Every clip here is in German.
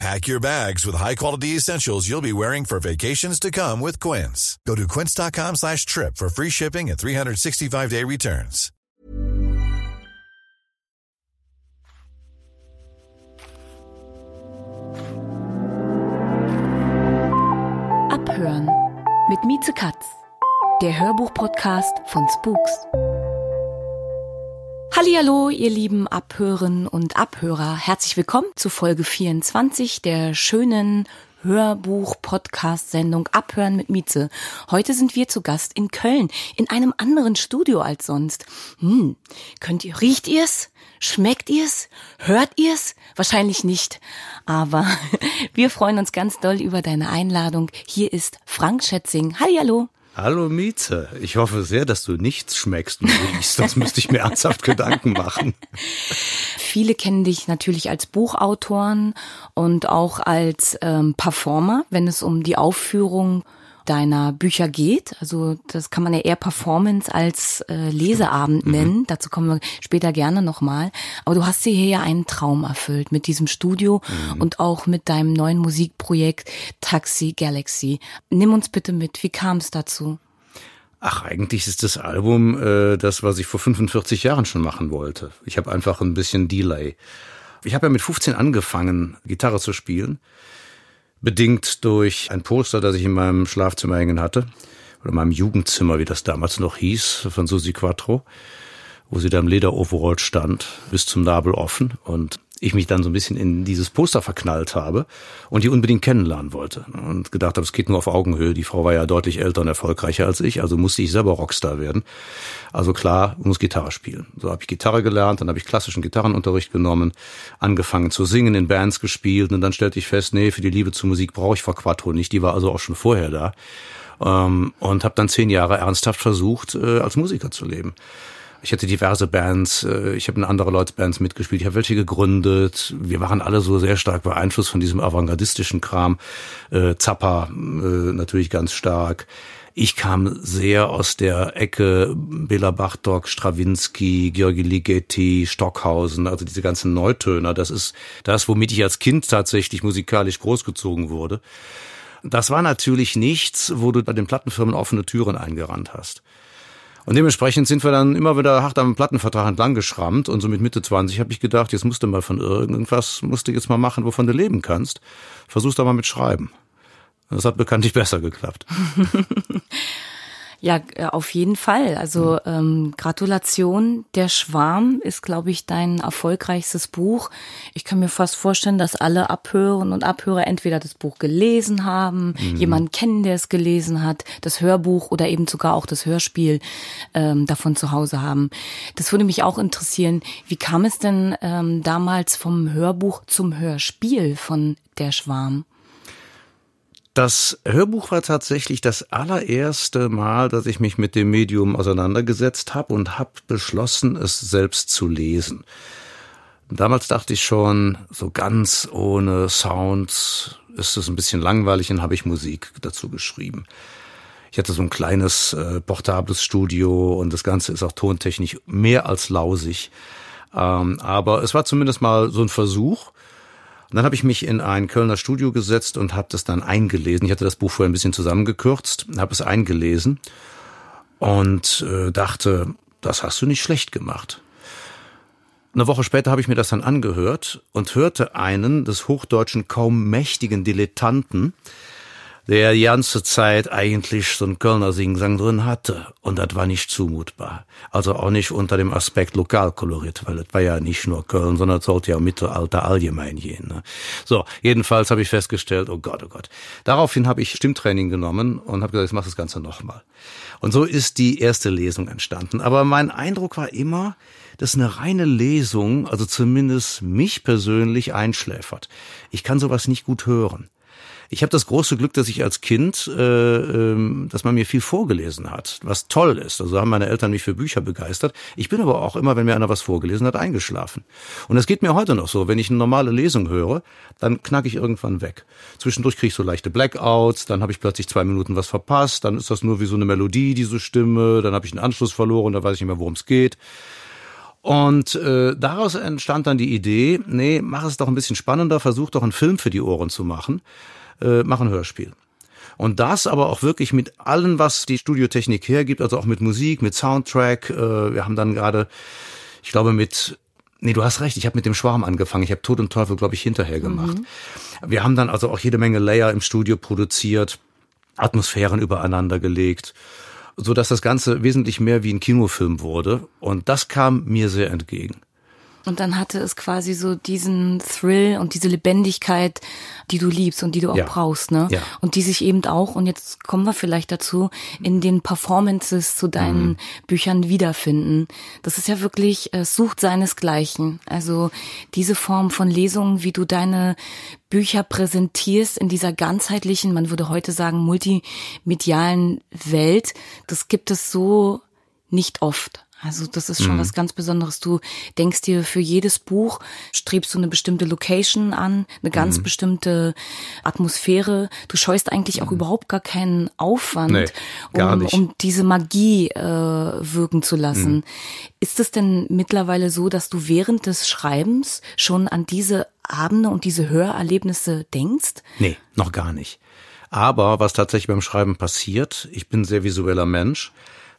Pack your bags with high-quality essentials you'll be wearing for vacations to come with Quince. Go to quince.com slash trip for free shipping and 365-day returns. Abhören mit Mieze Katz, der Hörbuch-Podcast von Spooks. Hallihallo, ihr lieben Abhören und Abhörer. Herzlich willkommen zu Folge 24 der schönen Hörbuch-Podcast-Sendung Abhören mit Mieze. Heute sind wir zu Gast in Köln, in einem anderen Studio als sonst. Hm, könnt ihr, riecht ihr's? Schmeckt ihr's? Hört ihr's? Wahrscheinlich nicht. Aber wir freuen uns ganz doll über deine Einladung. Hier ist Frank Schätzing. Hallihallo. Hallo Mieze, ich hoffe sehr, dass du nichts schmeckst und riechst, sonst müsste ich mir ernsthaft Gedanken machen. Viele kennen dich natürlich als Buchautoren und auch als ähm, Performer, wenn es um die Aufführung deiner Bücher geht. Also das kann man ja eher Performance als äh, Leseabend mhm. nennen. Mhm. Dazu kommen wir später gerne nochmal. Aber du hast dir hier ja einen Traum erfüllt mit diesem Studio mhm. und auch mit deinem neuen Musikprojekt Taxi Galaxy. Nimm uns bitte mit. Wie kam es dazu? Ach, eigentlich ist das Album äh, das, was ich vor 45 Jahren schon machen wollte. Ich habe einfach ein bisschen Delay. Ich habe ja mit 15 angefangen, Gitarre zu spielen bedingt durch ein Poster, das ich in meinem Schlafzimmer hängen hatte, oder meinem Jugendzimmer, wie das damals noch hieß, von Susi Quattro, wo sie da im Lederoverall stand, bis zum Nabel offen. Und ich mich dann so ein bisschen in dieses Poster verknallt habe und die unbedingt kennenlernen wollte und gedacht habe, es geht nur auf Augenhöhe. Die Frau war ja deutlich älter und erfolgreicher als ich, also musste ich selber Rockstar werden. Also klar, muss Gitarre spielen. So habe ich Gitarre gelernt, dann habe ich klassischen Gitarrenunterricht genommen, angefangen zu singen, in Bands gespielt und dann stellte ich fest, nee, für die Liebe zur Musik brauche ich Frau Quattro nicht. Die war also auch schon vorher da ähm, und habe dann zehn Jahre ernsthaft versucht, äh, als Musiker zu leben. Ich hatte diverse Bands, äh, ich habe in andere Leute Bands mitgespielt, ich habe welche gegründet. Wir waren alle so sehr stark beeinflusst von diesem avantgardistischen Kram. Äh, Zappa äh, natürlich ganz stark. Ich kam sehr aus der Ecke Bela Bartok, Strawinski, Georgi Ligeti, Stockhausen, also diese ganzen Neutöner. Das ist das, womit ich als Kind tatsächlich musikalisch großgezogen wurde. Das war natürlich nichts, wo du bei den Plattenfirmen offene Türen eingerannt hast. Und dementsprechend sind wir dann immer wieder hart am Plattenvertrag entlang geschrammt und so mit Mitte 20 habe ich gedacht, jetzt musst du mal von irgendwas, musst du jetzt mal machen, wovon du leben kannst. Versuch's doch mal mit Schreiben. Das hat bekanntlich besser geklappt. Ja, äh, auf jeden Fall. Also ähm, Gratulation. Der Schwarm ist, glaube ich, dein erfolgreichstes Buch. Ich kann mir fast vorstellen, dass alle Abhörerinnen und Abhörer entweder das Buch gelesen haben, mhm. jemanden kennen, der es gelesen hat, das Hörbuch oder eben sogar auch das Hörspiel ähm, davon zu Hause haben. Das würde mich auch interessieren. Wie kam es denn ähm, damals vom Hörbuch zum Hörspiel von Der Schwarm? Das Hörbuch war tatsächlich das allererste Mal, dass ich mich mit dem Medium auseinandergesetzt habe und habe beschlossen, es selbst zu lesen. Damals dachte ich schon, so ganz ohne Sounds ist es ein bisschen langweilig und habe ich Musik dazu geschrieben. Ich hatte so ein kleines äh, portables Studio und das Ganze ist auch tontechnisch mehr als lausig. Ähm, aber es war zumindest mal so ein Versuch. Und dann habe ich mich in ein Kölner Studio gesetzt und habe das dann eingelesen. Ich hatte das Buch vorher ein bisschen zusammengekürzt, habe es eingelesen und äh, dachte, das hast du nicht schlecht gemacht. Eine Woche später habe ich mir das dann angehört und hörte einen des Hochdeutschen kaum mächtigen Dilettanten, der die ganze Zeit eigentlich so ein Kölner Singsang drin hatte. Und das war nicht zumutbar. Also auch nicht unter dem Aspekt Lokalkolorit, weil das war ja nicht nur Köln, sondern es sollte ja Mittelalter allgemein gehen. Ne? So, jedenfalls habe ich festgestellt, oh Gott, oh Gott. Daraufhin habe ich Stimmtraining genommen und habe gesagt, ich mache das Ganze nochmal. Und so ist die erste Lesung entstanden. Aber mein Eindruck war immer, dass eine reine Lesung, also zumindest mich persönlich einschläfert. Ich kann sowas nicht gut hören. Ich habe das große Glück, dass ich als Kind, äh, äh, dass man mir viel vorgelesen hat, was toll ist. Also haben meine Eltern mich für Bücher begeistert. Ich bin aber auch immer, wenn mir einer was vorgelesen hat, eingeschlafen. Und das geht mir heute noch so. Wenn ich eine normale Lesung höre, dann knack ich irgendwann weg. Zwischendurch kriege ich so leichte Blackouts, dann habe ich plötzlich zwei Minuten was verpasst, dann ist das nur wie so eine Melodie, diese Stimme, dann habe ich einen Anschluss verloren, dann weiß ich nicht mehr, worum es geht. Und äh, daraus entstand dann die Idee, nee, mach es doch ein bisschen spannender, versuch doch einen Film für die Ohren zu machen äh, machen Hörspiel. Und das aber auch wirklich mit allem, was die Studiotechnik hergibt, also auch mit Musik, mit Soundtrack. Äh, wir haben dann gerade, ich glaube, mit Nee, du hast recht, ich habe mit dem Schwarm angefangen. Ich habe Tod und Teufel, glaube ich, hinterher gemacht. Mhm. Wir haben dann also auch jede Menge Layer im Studio produziert, Atmosphären übereinander gelegt, so dass das Ganze wesentlich mehr wie ein Kinofilm wurde. Und das kam mir sehr entgegen. Und dann hatte es quasi so diesen Thrill und diese Lebendigkeit, die du liebst und die du auch ja. brauchst, ne? Ja. Und die sich eben auch, und jetzt kommen wir vielleicht dazu, in den Performances zu deinen mhm. Büchern wiederfinden. Das ist ja wirklich, es äh, sucht seinesgleichen. Also diese Form von Lesungen, wie du deine Bücher präsentierst in dieser ganzheitlichen, man würde heute sagen, multimedialen Welt, das gibt es so nicht oft. Also das ist schon mhm. was ganz Besonderes. Du denkst dir für jedes Buch, strebst du eine bestimmte Location an, eine ganz mhm. bestimmte Atmosphäre. Du scheust eigentlich auch mhm. überhaupt gar keinen Aufwand, nee, um, um, diese Magie äh, wirken zu lassen. Mhm. Ist es denn mittlerweile so, dass du während des Schreibens schon an diese Abende und diese Hörerlebnisse denkst? Nee, noch gar nicht. Aber was tatsächlich beim Schreiben passiert, ich bin sehr visueller Mensch,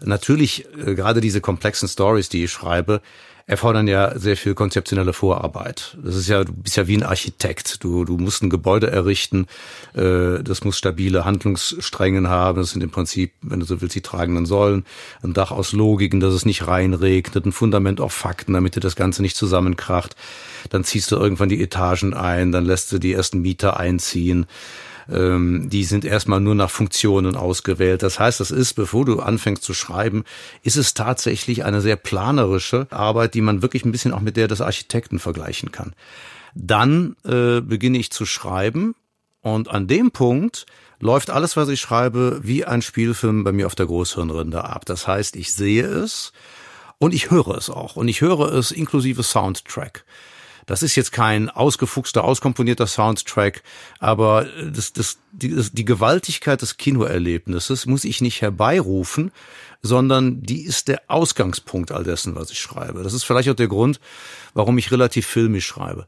Natürlich, äh, gerade diese komplexen Stories, die ich schreibe, erfordern ja sehr viel konzeptionelle Vorarbeit. Das ist ja, du bist ja wie ein Architekt. Du, du musst ein Gebäude errichten, äh, das muss stabile Handlungsstränge haben. Das sind im Prinzip, wenn du so willst, die tragenden Säulen. Ein Dach aus Logiken, dass es nicht reinregnet, ein Fundament auf Fakten, damit dir das Ganze nicht zusammenkracht. Dann ziehst du irgendwann die Etagen ein, dann lässt du die ersten Mieter einziehen ähm, die sind erstmal nur nach Funktionen ausgewählt. Das heißt, das ist, bevor du anfängst zu schreiben, ist es tatsächlich eine sehr planerische Arbeit, die man wirklich ein bisschen auch mit der des Architekten vergleichen kann. Dann äh, beginne ich zu schreiben und an dem Punkt läuft alles, was ich schreibe, wie ein Spielfilm bei mir auf der Großhirnrinde ab. Das heißt, ich sehe es und ich höre es auch. Und ich höre es inklusive Soundtrack. Das ist jetzt kein ausgefuchster, auskomponierter Soundtrack, aber das, das, die, das, die Gewaltigkeit des Kinoerlebnisses muss ich nicht herbeirufen, sondern die ist der Ausgangspunkt all dessen, was ich schreibe. Das ist vielleicht auch der Grund, warum ich relativ filmisch schreibe.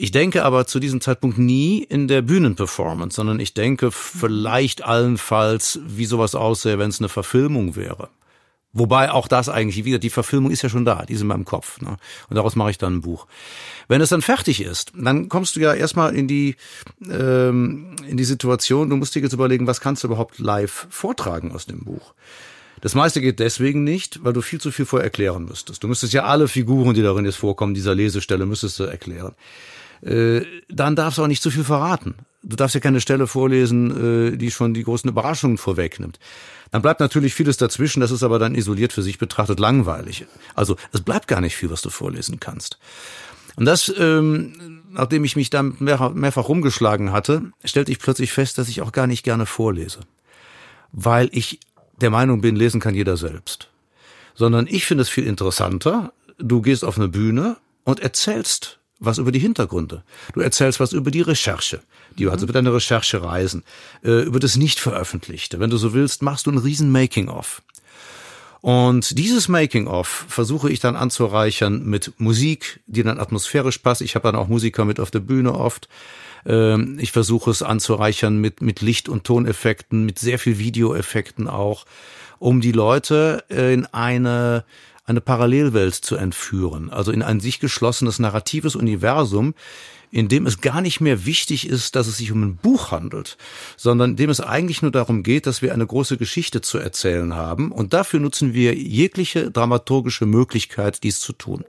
Ich denke aber zu diesem Zeitpunkt nie in der Bühnenperformance, sondern ich denke vielleicht allenfalls, wie sowas aussähe, wenn es eine Verfilmung wäre. Wobei auch das eigentlich wieder, die Verfilmung ist ja schon da, die ist in meinem Kopf. Ne? Und daraus mache ich dann ein Buch. Wenn es dann fertig ist, dann kommst du ja erstmal in die, ähm, in die Situation, du musst dir jetzt überlegen, was kannst du überhaupt live vortragen aus dem Buch. Das meiste geht deswegen nicht, weil du viel zu viel vorher erklären müsstest. Du müsstest ja alle Figuren, die darin jetzt vorkommen, dieser Lesestelle, müsstest du erklären. Äh, dann darfst du auch nicht zu viel verraten. Du darfst ja keine Stelle vorlesen, äh, die schon die großen Überraschungen vorwegnimmt. Dann bleibt natürlich vieles dazwischen, das ist aber dann isoliert für sich betrachtet langweilig. Also es bleibt gar nicht viel, was du vorlesen kannst. Und das, ähm, nachdem ich mich damit mehrfach, mehrfach rumgeschlagen hatte, stellte ich plötzlich fest, dass ich auch gar nicht gerne vorlese. Weil ich der Meinung bin, lesen kann jeder selbst. Sondern ich finde es viel interessanter, du gehst auf eine Bühne und erzählst was über die Hintergründe. Du erzählst was über die Recherche, die mhm. also über deine Recherche reisen, äh, über das Nicht-Veröffentlichte. Wenn du so willst, machst du ein riesen Making-of. Und dieses Making-of versuche ich dann anzureichern mit Musik, die dann atmosphärisch passt. Ich habe dann auch Musiker mit auf der Bühne oft. Ähm, ich versuche es anzureichern mit, mit Licht- und Toneffekten, mit sehr viel Videoeffekten auch, um die Leute in eine eine Parallelwelt zu entführen, also in ein sich geschlossenes narratives Universum, in dem es gar nicht mehr wichtig ist, dass es sich um ein Buch handelt, sondern in dem es eigentlich nur darum geht, dass wir eine große Geschichte zu erzählen haben und dafür nutzen wir jegliche dramaturgische Möglichkeit, dies zu tun.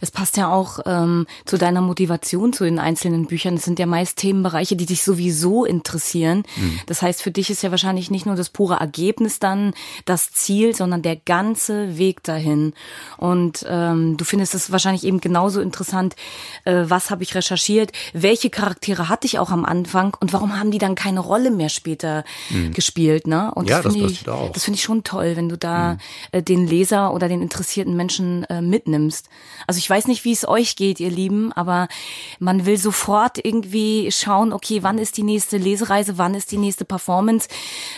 Es passt ja auch ähm, zu deiner Motivation zu den einzelnen Büchern. Es sind ja meist Themenbereiche, die dich sowieso interessieren. Mhm. Das heißt, für dich ist ja wahrscheinlich nicht nur das pure Ergebnis dann das Ziel, sondern der ganze Weg dahin. Und ähm, du findest es wahrscheinlich eben genauso interessant, äh, was habe ich recherchiert, welche Charaktere hatte ich auch am Anfang und warum haben die dann keine Rolle mehr später mhm. gespielt. Ne? Und ja, das finde ich, auch. das finde ich schon toll, wenn du da mhm. äh, den Leser oder den interessierten Menschen äh, mitnimmst. Also ich weiß nicht, wie es euch geht, ihr Lieben, aber man will sofort irgendwie schauen, okay, wann ist die nächste Lesereise, wann ist die nächste Performance,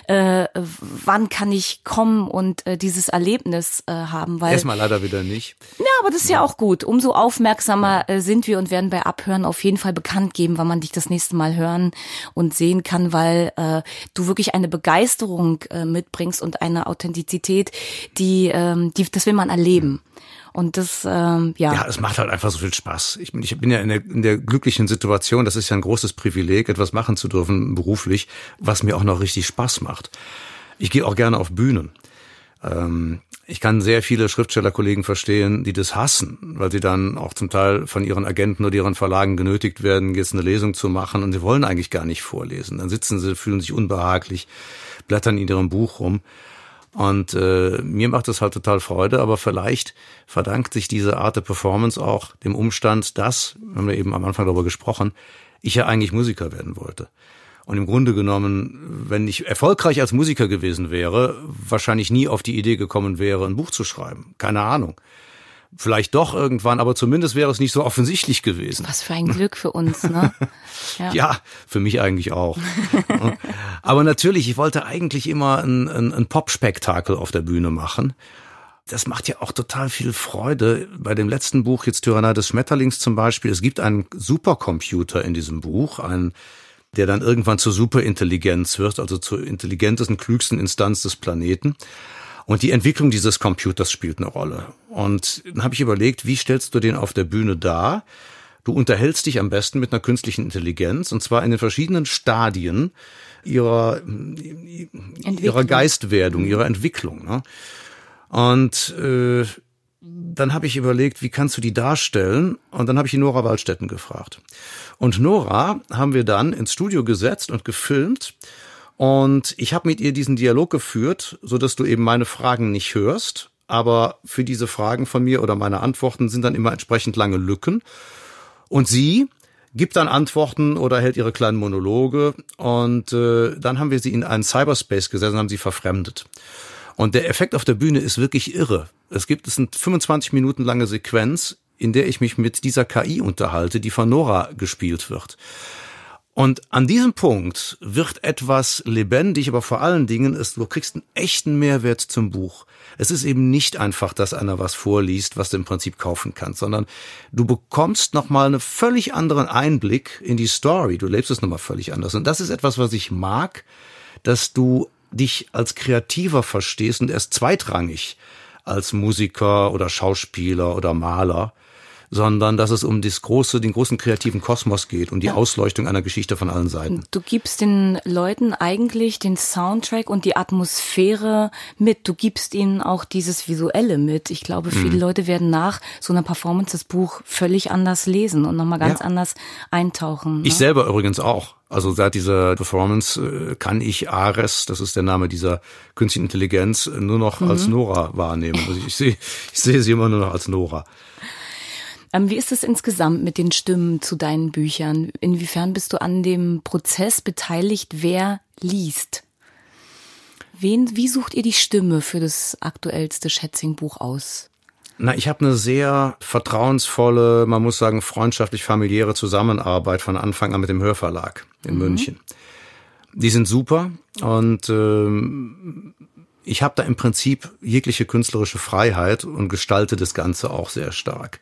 äh, wann kann ich kommen und äh, dieses Erlebnis äh, haben. Weil, Erstmal leider wieder nicht. Ja, aber das ist ja, ja auch gut. Umso aufmerksamer äh, sind wir und werden bei Abhören auf jeden Fall bekannt geben, wann man dich das nächste Mal hören und sehen kann, weil äh, du wirklich eine Begeisterung äh, mitbringst und eine Authentizität, die, ähm, die das will man erleben. Und das, ähm, ja. Ja, es macht halt einfach so viel Spaß. Ich bin, ich bin ja in der, in der glücklichen Situation, das ist ja ein großes Privileg, etwas machen zu dürfen beruflich, was mir auch noch richtig Spaß macht. Ich gehe auch gerne auf Bühnen. Ähm, ich kann sehr viele Schriftstellerkollegen verstehen, die das hassen, weil sie dann auch zum Teil von ihren Agenten oder ihren Verlagen genötigt werden, jetzt eine Lesung zu machen und sie wollen eigentlich gar nicht vorlesen. Dann sitzen sie, fühlen sich unbehaglich, blättern in ihrem Buch rum. Und äh, mir macht das halt total Freude, aber vielleicht verdankt sich diese Art der Performance auch dem Umstand, dass, haben wir eben am Anfang darüber gesprochen, ich ja eigentlich Musiker werden wollte. Und im Grunde genommen, wenn ich erfolgreich als Musiker gewesen wäre, wahrscheinlich nie auf die Idee gekommen wäre, ein Buch zu schreiben. Keine Ahnung. Vielleicht doch irgendwann, aber zumindest wäre es nicht so offensichtlich gewesen. Was für ein Glück für uns, ne? Ja, ja für mich eigentlich auch. aber natürlich, ich wollte eigentlich immer ein, ein, ein Pop-Spektakel auf der Bühne machen. Das macht ja auch total viel Freude. Bei dem letzten Buch, jetzt Tyrannei des Schmetterlings zum Beispiel, es gibt einen Supercomputer in diesem Buch, einen der dann irgendwann zur Superintelligenz wird, also zur intelligentesten, klügsten Instanz des Planeten. Und die Entwicklung dieses Computers spielt eine Rolle. Und dann habe ich überlegt, wie stellst du den auf der Bühne dar? Du unterhältst dich am besten mit einer künstlichen Intelligenz und zwar in den verschiedenen Stadien ihrer, ihrer Geistwerdung, ihrer Entwicklung. Ne? Und äh, dann habe ich überlegt, wie kannst du die darstellen? Und dann habe ich die Nora Waldstätten gefragt. Und Nora haben wir dann ins Studio gesetzt und gefilmt. Und ich habe mit ihr diesen Dialog geführt, so dass du eben meine Fragen nicht hörst. Aber für diese Fragen von mir oder meine Antworten sind dann immer entsprechend lange Lücken. Und sie gibt dann Antworten oder hält ihre kleinen Monologe. Und äh, dann haben wir sie in einen Cyberspace gesetzt und haben sie verfremdet. Und der Effekt auf der Bühne ist wirklich irre. Es gibt es eine 25 Minuten lange Sequenz, in der ich mich mit dieser KI unterhalte, die von Nora gespielt wird. Und an diesem Punkt wird etwas lebendig, aber vor allen Dingen ist, du kriegst einen echten Mehrwert zum Buch. Es ist eben nicht einfach, dass einer was vorliest, was du im Prinzip kaufen kannst, sondern du bekommst nochmal einen völlig anderen Einblick in die Story. Du lebst es nochmal völlig anders. Und das ist etwas, was ich mag, dass du dich als Kreativer verstehst und erst zweitrangig als Musiker oder Schauspieler oder Maler sondern dass es um das große, den großen kreativen Kosmos geht und die. Ausleuchtung einer Geschichte von allen Seiten. Du gibst den Leuten eigentlich den Soundtrack und die Atmosphäre mit. Du gibst ihnen auch dieses Visuelle mit. Ich glaube, viele mhm. Leute werden nach so einer Performance das Buch völlig anders lesen und nochmal ganz ja. anders eintauchen. Ne? Ich selber übrigens auch. Also seit dieser Performance äh, kann ich Ares, das ist der Name dieser künstlichen Intelligenz, nur noch mhm. als Nora wahrnehmen. Also ich sehe, ich sehe sie immer nur noch als Nora. Ähm, wie ist es insgesamt mit den Stimmen zu deinen Büchern? Inwiefern bist du an dem Prozess beteiligt, wer liest? Wen, wie sucht ihr die Stimme für das aktuellste Schätzing-Buch aus? Na, ich habe eine sehr vertrauensvolle, man muss sagen, freundschaftlich familiäre Zusammenarbeit von Anfang an mit dem Hörverlag in mhm. München. Die sind super und ähm, ich habe da im Prinzip jegliche künstlerische Freiheit und gestalte das Ganze auch sehr stark.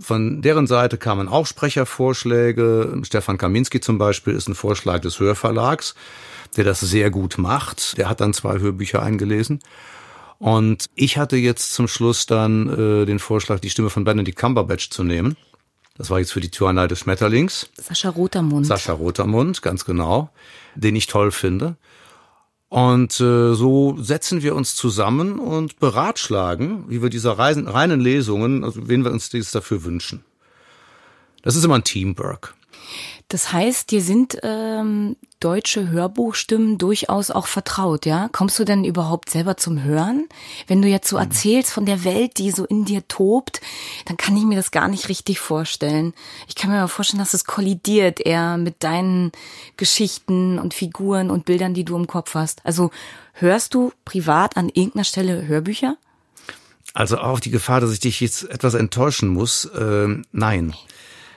Von deren Seite kamen auch Sprechervorschläge. Stefan Kaminski zum Beispiel ist ein Vorschlag des Hörverlags, der das sehr gut macht. Der hat dann zwei Hörbücher eingelesen. Und ich hatte jetzt zum Schluss dann äh, den Vorschlag, die Stimme von Benedict Cumberbatch zu nehmen. Das war jetzt für die Tyrannei des Schmetterlings. Sascha Rotermund. Sascha Rotermund, ganz genau, den ich toll finde. Und äh, so setzen wir uns zusammen und beratschlagen, wie wir diese Reisen, reinen Lesungen, also wen wir uns dies dafür wünschen. Das ist immer ein Teamwork. Das heißt, dir sind ähm, deutsche Hörbuchstimmen durchaus auch vertraut, ja? Kommst du denn überhaupt selber zum Hören? Wenn du jetzt so mhm. erzählst von der Welt, die so in dir tobt, dann kann ich mir das gar nicht richtig vorstellen. Ich kann mir aber vorstellen, dass es kollidiert eher mit deinen Geschichten und Figuren und Bildern, die du im Kopf hast. Also hörst du privat an irgendeiner Stelle Hörbücher? Also auf die Gefahr, dass ich dich jetzt etwas enttäuschen muss, äh, nein,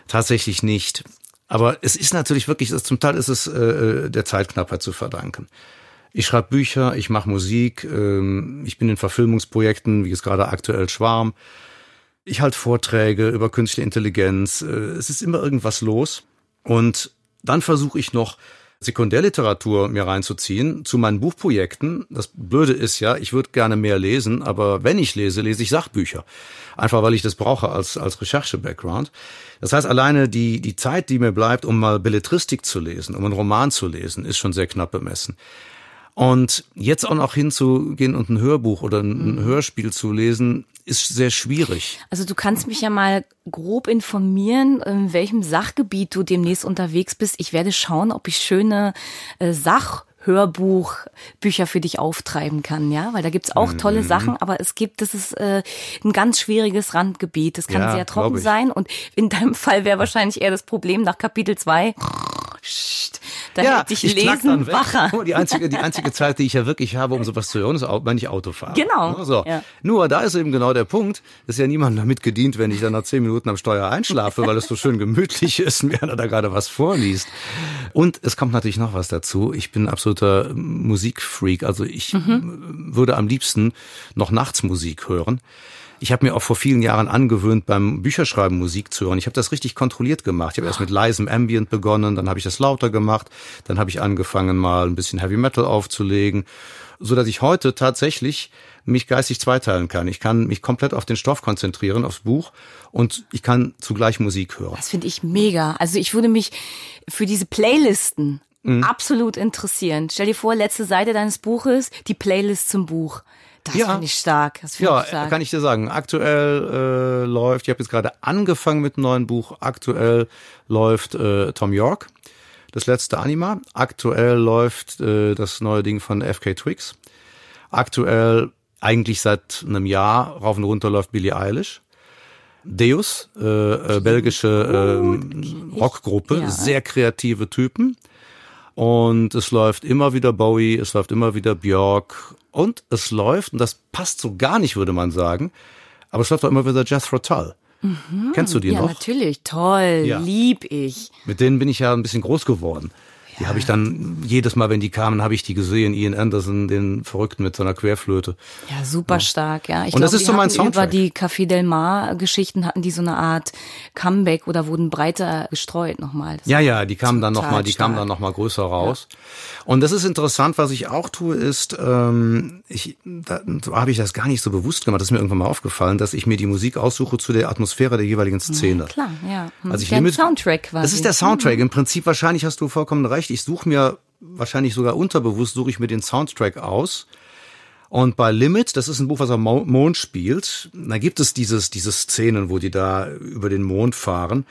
tatsächlich nicht. Aber es ist natürlich wirklich, zum Teil ist es äh, der Zeitknappheit zu verdanken. Ich schreibe Bücher, ich mache Musik, ähm, ich bin in Verfilmungsprojekten, wie es gerade aktuell Schwarm. Ich halte Vorträge über künstliche Intelligenz. Äh, es ist immer irgendwas los. Und dann versuche ich noch Sekundärliteratur mir reinzuziehen zu meinen Buchprojekten. Das Blöde ist ja, ich würde gerne mehr lesen, aber wenn ich lese, lese ich Sachbücher. Einfach weil ich das brauche als, als Recherche-Background. Das heißt, alleine die, die Zeit, die mir bleibt, um mal Belletristik zu lesen, um einen Roman zu lesen, ist schon sehr knapp bemessen. Und jetzt auch noch hinzugehen und ein Hörbuch oder ein mhm. Hörspiel zu lesen, ist sehr schwierig. Also du kannst mich ja mal grob informieren, in welchem Sachgebiet du demnächst unterwegs bist. Ich werde schauen, ob ich schöne äh, Sach Hörbuchbücher für dich auftreiben kann, ja, weil da gibt's auch tolle mhm. Sachen, aber es gibt, das ist äh, ein ganz schwieriges Randgebiet. Das kann ja, sehr trocken sein und in deinem Fall wäre wahrscheinlich eher das Problem nach Kapitel zwei da ja, hätte ich, ich lesen wacher. Die einzige, die einzige Zeit, die ich ja wirklich habe, um sowas zu hören, ist, wenn ich Auto fahre. Genau. So. Ja. Nur da ist eben genau der Punkt, dass ja niemand damit gedient, wenn ich dann nach zehn Minuten am Steuer einschlafe, weil es so schön gemütlich ist und wer da gerade was vorliest. Und es kommt natürlich noch was dazu. Ich bin absoluter Musikfreak. Also ich mhm. würde am liebsten noch nachts Musik hören. Ich habe mir auch vor vielen Jahren angewöhnt, beim Bücherschreiben Musik zu hören. Ich habe das richtig kontrolliert gemacht. Ich habe erst mit leisem Ambient begonnen, dann habe ich das lauter gemacht, dann habe ich angefangen, mal ein bisschen Heavy Metal aufzulegen, so dass ich heute tatsächlich mich geistig zweiteilen kann. Ich kann mich komplett auf den Stoff konzentrieren, aufs Buch und ich kann zugleich Musik hören. Das finde ich mega. Also ich würde mich für diese Playlisten mhm. absolut interessieren. Stell dir vor, letzte Seite deines Buches, die Playlist zum Buch. Das ja. finde ich stark. Das ja, ich stark. kann ich dir sagen. Aktuell äh, läuft, ich habe jetzt gerade angefangen mit einem neuen Buch. Aktuell läuft äh, Tom York, das letzte Anima. Aktuell läuft äh, das neue Ding von FK Twix. Aktuell eigentlich seit einem Jahr rauf und runter läuft Billie Eilish. Deus, äh, äh, belgische äh, Rockgruppe, ja. sehr kreative Typen. Und es läuft immer wieder Bowie, es läuft immer wieder Björk und es läuft, und das passt so gar nicht, würde man sagen, aber es läuft auch immer wieder Jethro Tull. Mhm. Kennst du die ja, noch? Ja, natürlich. Toll. Ja. Lieb ich. Mit denen bin ich ja ein bisschen groß geworden. Die habe ich dann jedes Mal, wenn die kamen, habe ich die gesehen. Ian Anderson, den Verrückten mit seiner Querflöte. Ja, super ja. stark, ja. Ich und glaube, das ist so mein Soundtrack. Über die Café Del Mar Geschichten hatten die so eine Art Comeback oder wurden breiter gestreut nochmal. Das ja, ja, die kamen dann nochmal, die kamen dann nochmal größer raus. Ja. Und das ist interessant, was ich auch tue, ist, ähm, ich, da so habe ich das gar nicht so bewusst gemacht, das ist mir irgendwann mal aufgefallen, dass ich mir die Musik aussuche zu der Atmosphäre der jeweiligen Szene. Ja, klar, ja. Hm. Also ich der Soundtrack quasi. Das ist der Soundtrack. Im Prinzip wahrscheinlich hast du vollkommen recht ich suche mir wahrscheinlich sogar unterbewusst suche ich mir den Soundtrack aus. Und bei Limit, das ist ein Buch, was am Mond spielt, da gibt es dieses, diese Szenen, wo die da über den Mond fahren.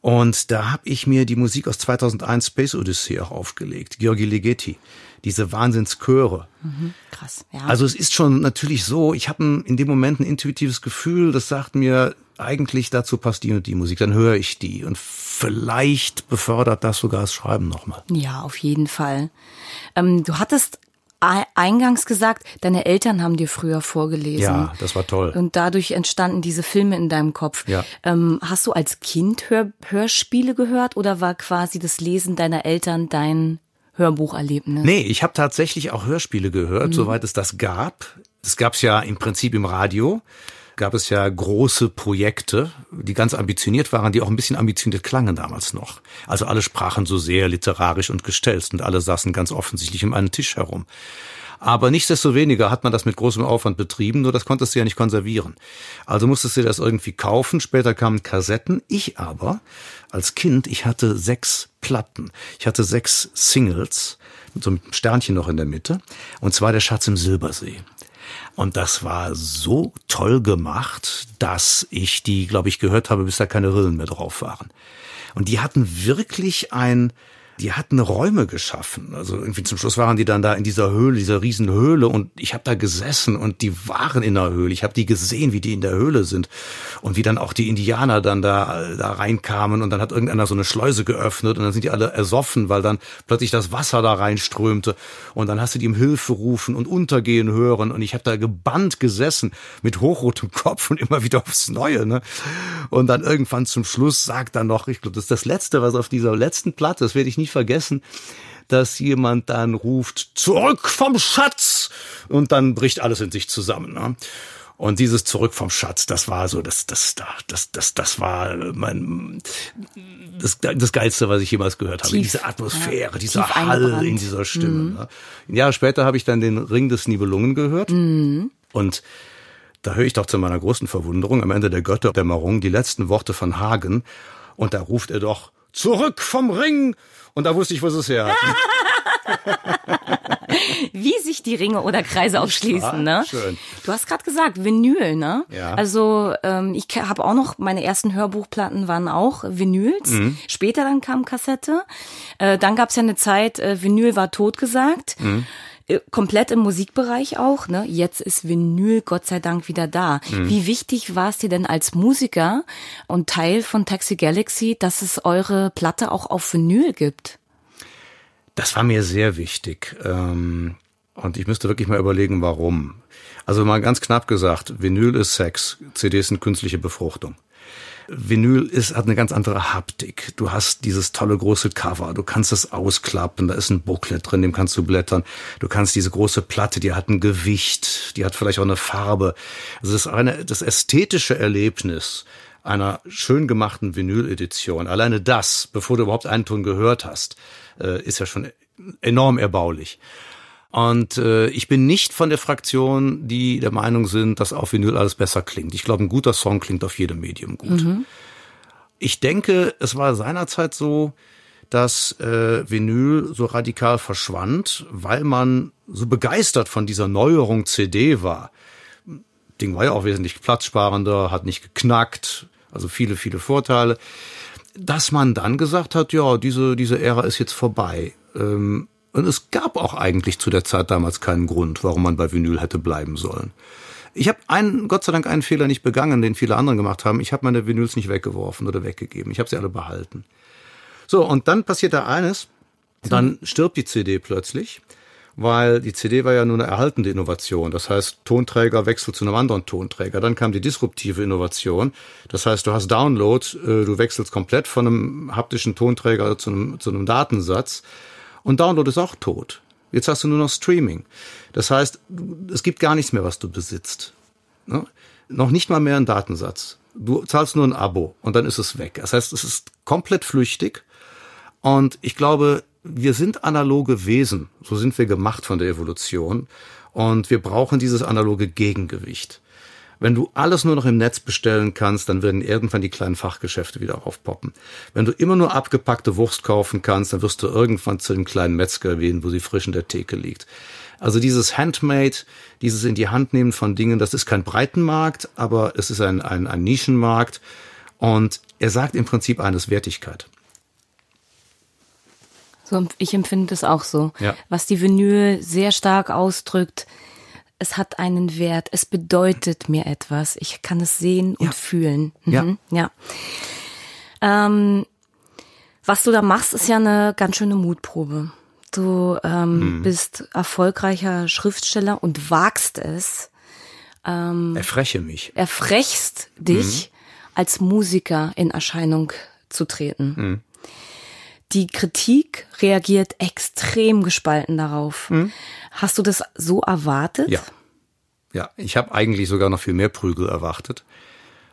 Und da habe ich mir die Musik aus 2001 Space Odyssey auch aufgelegt, Georgi Ligeti, diese Wahnsinnschöre. Mhm, krass, ja. Also es ist schon natürlich so, ich habe in dem Moment ein intuitives Gefühl, das sagt mir, eigentlich dazu passt die und die Musik, dann höre ich die. Und vielleicht befördert das sogar das Schreiben nochmal. Ja, auf jeden Fall. Ähm, du hattest eingangs gesagt, deine Eltern haben dir früher vorgelesen. Ja, das war toll. Und dadurch entstanden diese Filme in deinem Kopf. Ja. Ähm, hast du als Kind Hör Hörspiele gehört oder war quasi das Lesen deiner Eltern dein Hörbucherlebnis? Nee, ich habe tatsächlich auch Hörspiele gehört, mhm. soweit es das gab. Das gab's ja im Prinzip im Radio gab es ja große Projekte, die ganz ambitioniert waren, die auch ein bisschen ambitioniert klangen damals noch. Also alle sprachen so sehr literarisch und gestelzt und alle saßen ganz offensichtlich um einen Tisch herum. Aber nichtsdestoweniger hat man das mit großem Aufwand betrieben, nur das konntest du ja nicht konservieren. Also musstest du das irgendwie kaufen. Später kamen Kassetten. Ich aber, als Kind, ich hatte sechs Platten. Ich hatte sechs Singles, mit so einem Sternchen noch in der Mitte. Und zwar der Schatz im Silbersee. Und das war so toll gemacht, dass ich die, glaube ich, gehört habe, bis da keine Rillen mehr drauf waren. Und die hatten wirklich ein, die hatten Räume geschaffen. Also irgendwie zum Schluss waren die dann da in dieser Höhle, dieser Riesenhöhle und ich habe da gesessen und die waren in der Höhle. Ich habe die gesehen, wie die in der Höhle sind und wie dann auch die Indianer dann da da reinkamen und dann hat irgendeiner so eine Schleuse geöffnet und dann sind die alle ersoffen, weil dann plötzlich das Wasser da reinströmte und dann hast du die um Hilfe rufen und untergehen hören und ich habe da gebannt gesessen mit hochrotem Kopf und immer wieder aufs Neue. Ne? Und dann irgendwann zum Schluss sagt dann noch, ich glaube, das ist das Letzte, was auf dieser letzten Platte, das werde ich nicht nie vergessen, dass jemand dann ruft, zurück vom Schatz! Und dann bricht alles in sich zusammen. Ne? Und dieses Zurück vom Schatz, das war so, das, das, das, das, das war mein, das, das Geilste, was ich jemals gehört habe. Tief, diese Atmosphäre, ja, dieser Hall in dieser Stimme. Mhm. Ne? Ein Jahr später habe ich dann den Ring des Nibelungen gehört. Mhm. Und da höre ich doch zu meiner großen Verwunderung am Ende der Götterdämmerung die letzten Worte von Hagen. Und da ruft er doch, zurück vom Ring. Und da wusste ich, was es her Wie sich die Ringe oder Kreise aufschließen, ne? Schön. Du hast gerade gesagt, Vinyl, ne? Ja. Also ähm, ich habe auch noch, meine ersten Hörbuchplatten waren auch Vinyls. Mhm. Später dann kam Kassette. Äh, dann gab es ja eine Zeit, äh, Vinyl war totgesagt. Mhm. Äh, komplett im Musikbereich auch, ne? Jetzt ist Vinyl Gott sei Dank wieder da. Mhm. Wie wichtig war es dir denn als Musiker und Teil von Taxi Galaxy, dass es eure Platte auch auf Vinyl gibt? Das war mir sehr wichtig. Ähm, und ich müsste wirklich mal überlegen, warum. Also mal ganz knapp gesagt, Vinyl ist Sex, CDs sind künstliche Befruchtung. Vinyl ist, hat eine ganz andere Haptik. Du hast dieses tolle große Cover, du kannst es ausklappen, da ist ein Booklet drin, dem kannst du blättern. Du kannst diese große Platte, die hat ein Gewicht, die hat vielleicht auch eine Farbe. Also das ist eine, das ästhetische Erlebnis einer schön gemachten Vinyl-Edition. Alleine das, bevor du überhaupt einen Ton gehört hast, äh, ist ja schon enorm erbaulich. Und äh, ich bin nicht von der Fraktion, die der Meinung sind, dass auf Vinyl alles besser klingt. Ich glaube, ein guter Song klingt auf jedem Medium gut. Mhm. Ich denke, es war seinerzeit so, dass äh, Vinyl so radikal verschwand, weil man so begeistert von dieser Neuerung CD war. Ding war ja auch wesentlich platzsparender, hat nicht geknackt, also viele, viele Vorteile. Dass man dann gesagt hat, ja, diese, diese Ära ist jetzt vorbei. Ähm, und es gab auch eigentlich zu der Zeit damals keinen Grund, warum man bei Vinyl hätte bleiben sollen. Ich habe einen, Gott sei Dank einen Fehler nicht begangen, den viele andere gemacht haben. Ich habe meine Vinyls nicht weggeworfen oder weggegeben. Ich habe sie alle behalten. So, und dann passiert da eines. Dann stirbt die CD plötzlich, weil die CD war ja nur eine erhaltende Innovation. Das heißt, Tonträger wechselt zu einem anderen Tonträger. Dann kam die disruptive Innovation. Das heißt, du hast Download, äh, du wechselst komplett von einem haptischen Tonträger zu einem, zu einem Datensatz. Und Download ist auch tot. Jetzt hast du nur noch Streaming. Das heißt, es gibt gar nichts mehr, was du besitzt. Ne? Noch nicht mal mehr ein Datensatz. Du zahlst nur ein Abo und dann ist es weg. Das heißt, es ist komplett flüchtig. Und ich glaube, wir sind analoge Wesen. So sind wir gemacht von der Evolution. Und wir brauchen dieses analoge Gegengewicht. Wenn du alles nur noch im Netz bestellen kannst, dann werden irgendwann die kleinen Fachgeschäfte wieder aufpoppen. Wenn du immer nur abgepackte Wurst kaufen kannst, dann wirst du irgendwann zu dem kleinen Metzger gehen, wo sie frisch in der Theke liegt. Also dieses Handmade, dieses in die Hand nehmen von Dingen, das ist kein Breitenmarkt, aber es ist ein, ein, ein Nischenmarkt. Und er sagt im Prinzip eines Wertigkeit. So, ich empfinde es auch so. Ja. Was die Vinyl sehr stark ausdrückt, es hat einen Wert, es bedeutet mir etwas, ich kann es sehen und ja. fühlen. Mhm. Ja. ja. Ähm, was du da machst, ist ja eine ganz schöne Mutprobe. Du ähm, mhm. bist erfolgreicher Schriftsteller und wagst es. Ähm, Erfreche mich. Erfrechst dich, mhm. als Musiker in Erscheinung zu treten. Die Kritik reagiert extrem gespalten darauf. Mhm. Hast du das so erwartet? Ja. Ja, ich habe eigentlich sogar noch viel mehr Prügel erwartet.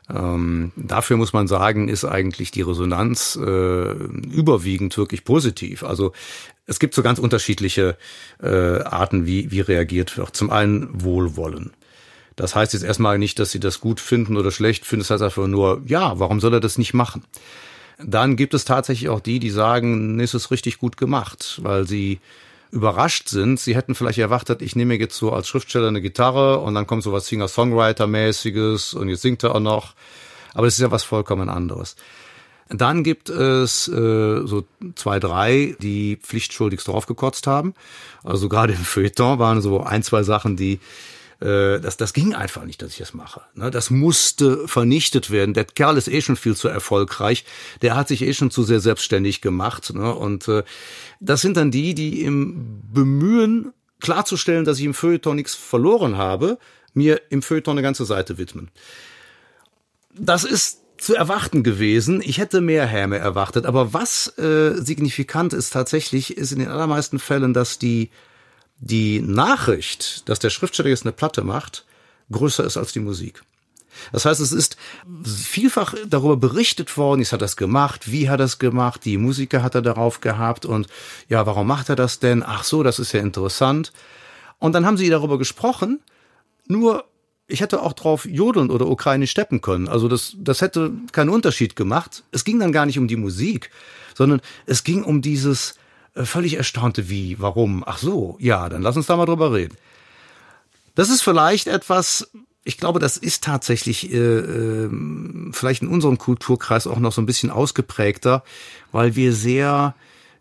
Ähm, dafür muss man sagen, ist eigentlich die Resonanz äh, überwiegend wirklich positiv. Also es gibt so ganz unterschiedliche äh, Arten, wie, wie reagiert wird. Zum einen Wohlwollen. Das heißt jetzt erstmal nicht, dass sie das gut finden oder schlecht finden. Das heißt einfach nur, ja, warum soll er das nicht machen? Dann gibt es tatsächlich auch die, die sagen, ist es richtig gut gemacht, weil sie überrascht sind. Sie hätten vielleicht erwartet, ich nehme jetzt so als Schriftsteller eine Gitarre und dann kommt so was Singer-Songwriter-mäßiges und jetzt singt er auch noch. Aber das ist ja was vollkommen anderes. Dann gibt es äh, so zwei, drei, die pflichtschuldigst draufgekotzt haben. Also gerade im Feuilleton waren so ein, zwei Sachen, die äh, das, das ging einfach nicht, dass ich das mache. Ne? Das musste vernichtet werden. Der Kerl ist eh schon viel zu erfolgreich. Der hat sich eh schon zu sehr selbstständig gemacht. Ne? Und äh, das sind dann die, die im Bemühen klarzustellen, dass ich im Feuilleton nichts verloren habe, mir im Feuilleton eine ganze Seite widmen. Das ist zu erwarten gewesen. Ich hätte mehr Häme erwartet. Aber was äh, signifikant ist tatsächlich, ist in den allermeisten Fällen, dass die die Nachricht, dass der Schriftsteller jetzt eine Platte macht, größer ist als die Musik. Das heißt, es ist vielfach darüber berichtet worden, ich hat das gemacht, wie hat er das gemacht, die Musiker hat er darauf gehabt und ja, warum macht er das denn? Ach so, das ist ja interessant. Und dann haben sie darüber gesprochen, nur ich hätte auch drauf jodeln oder ukrainisch steppen können. Also das, das hätte keinen Unterschied gemacht. Es ging dann gar nicht um die Musik, sondern es ging um dieses, völlig erstaunte, wie, warum, ach so, ja, dann lass uns da mal drüber reden. Das ist vielleicht etwas, ich glaube, das ist tatsächlich äh, äh, vielleicht in unserem Kulturkreis auch noch so ein bisschen ausgeprägter, weil wir sehr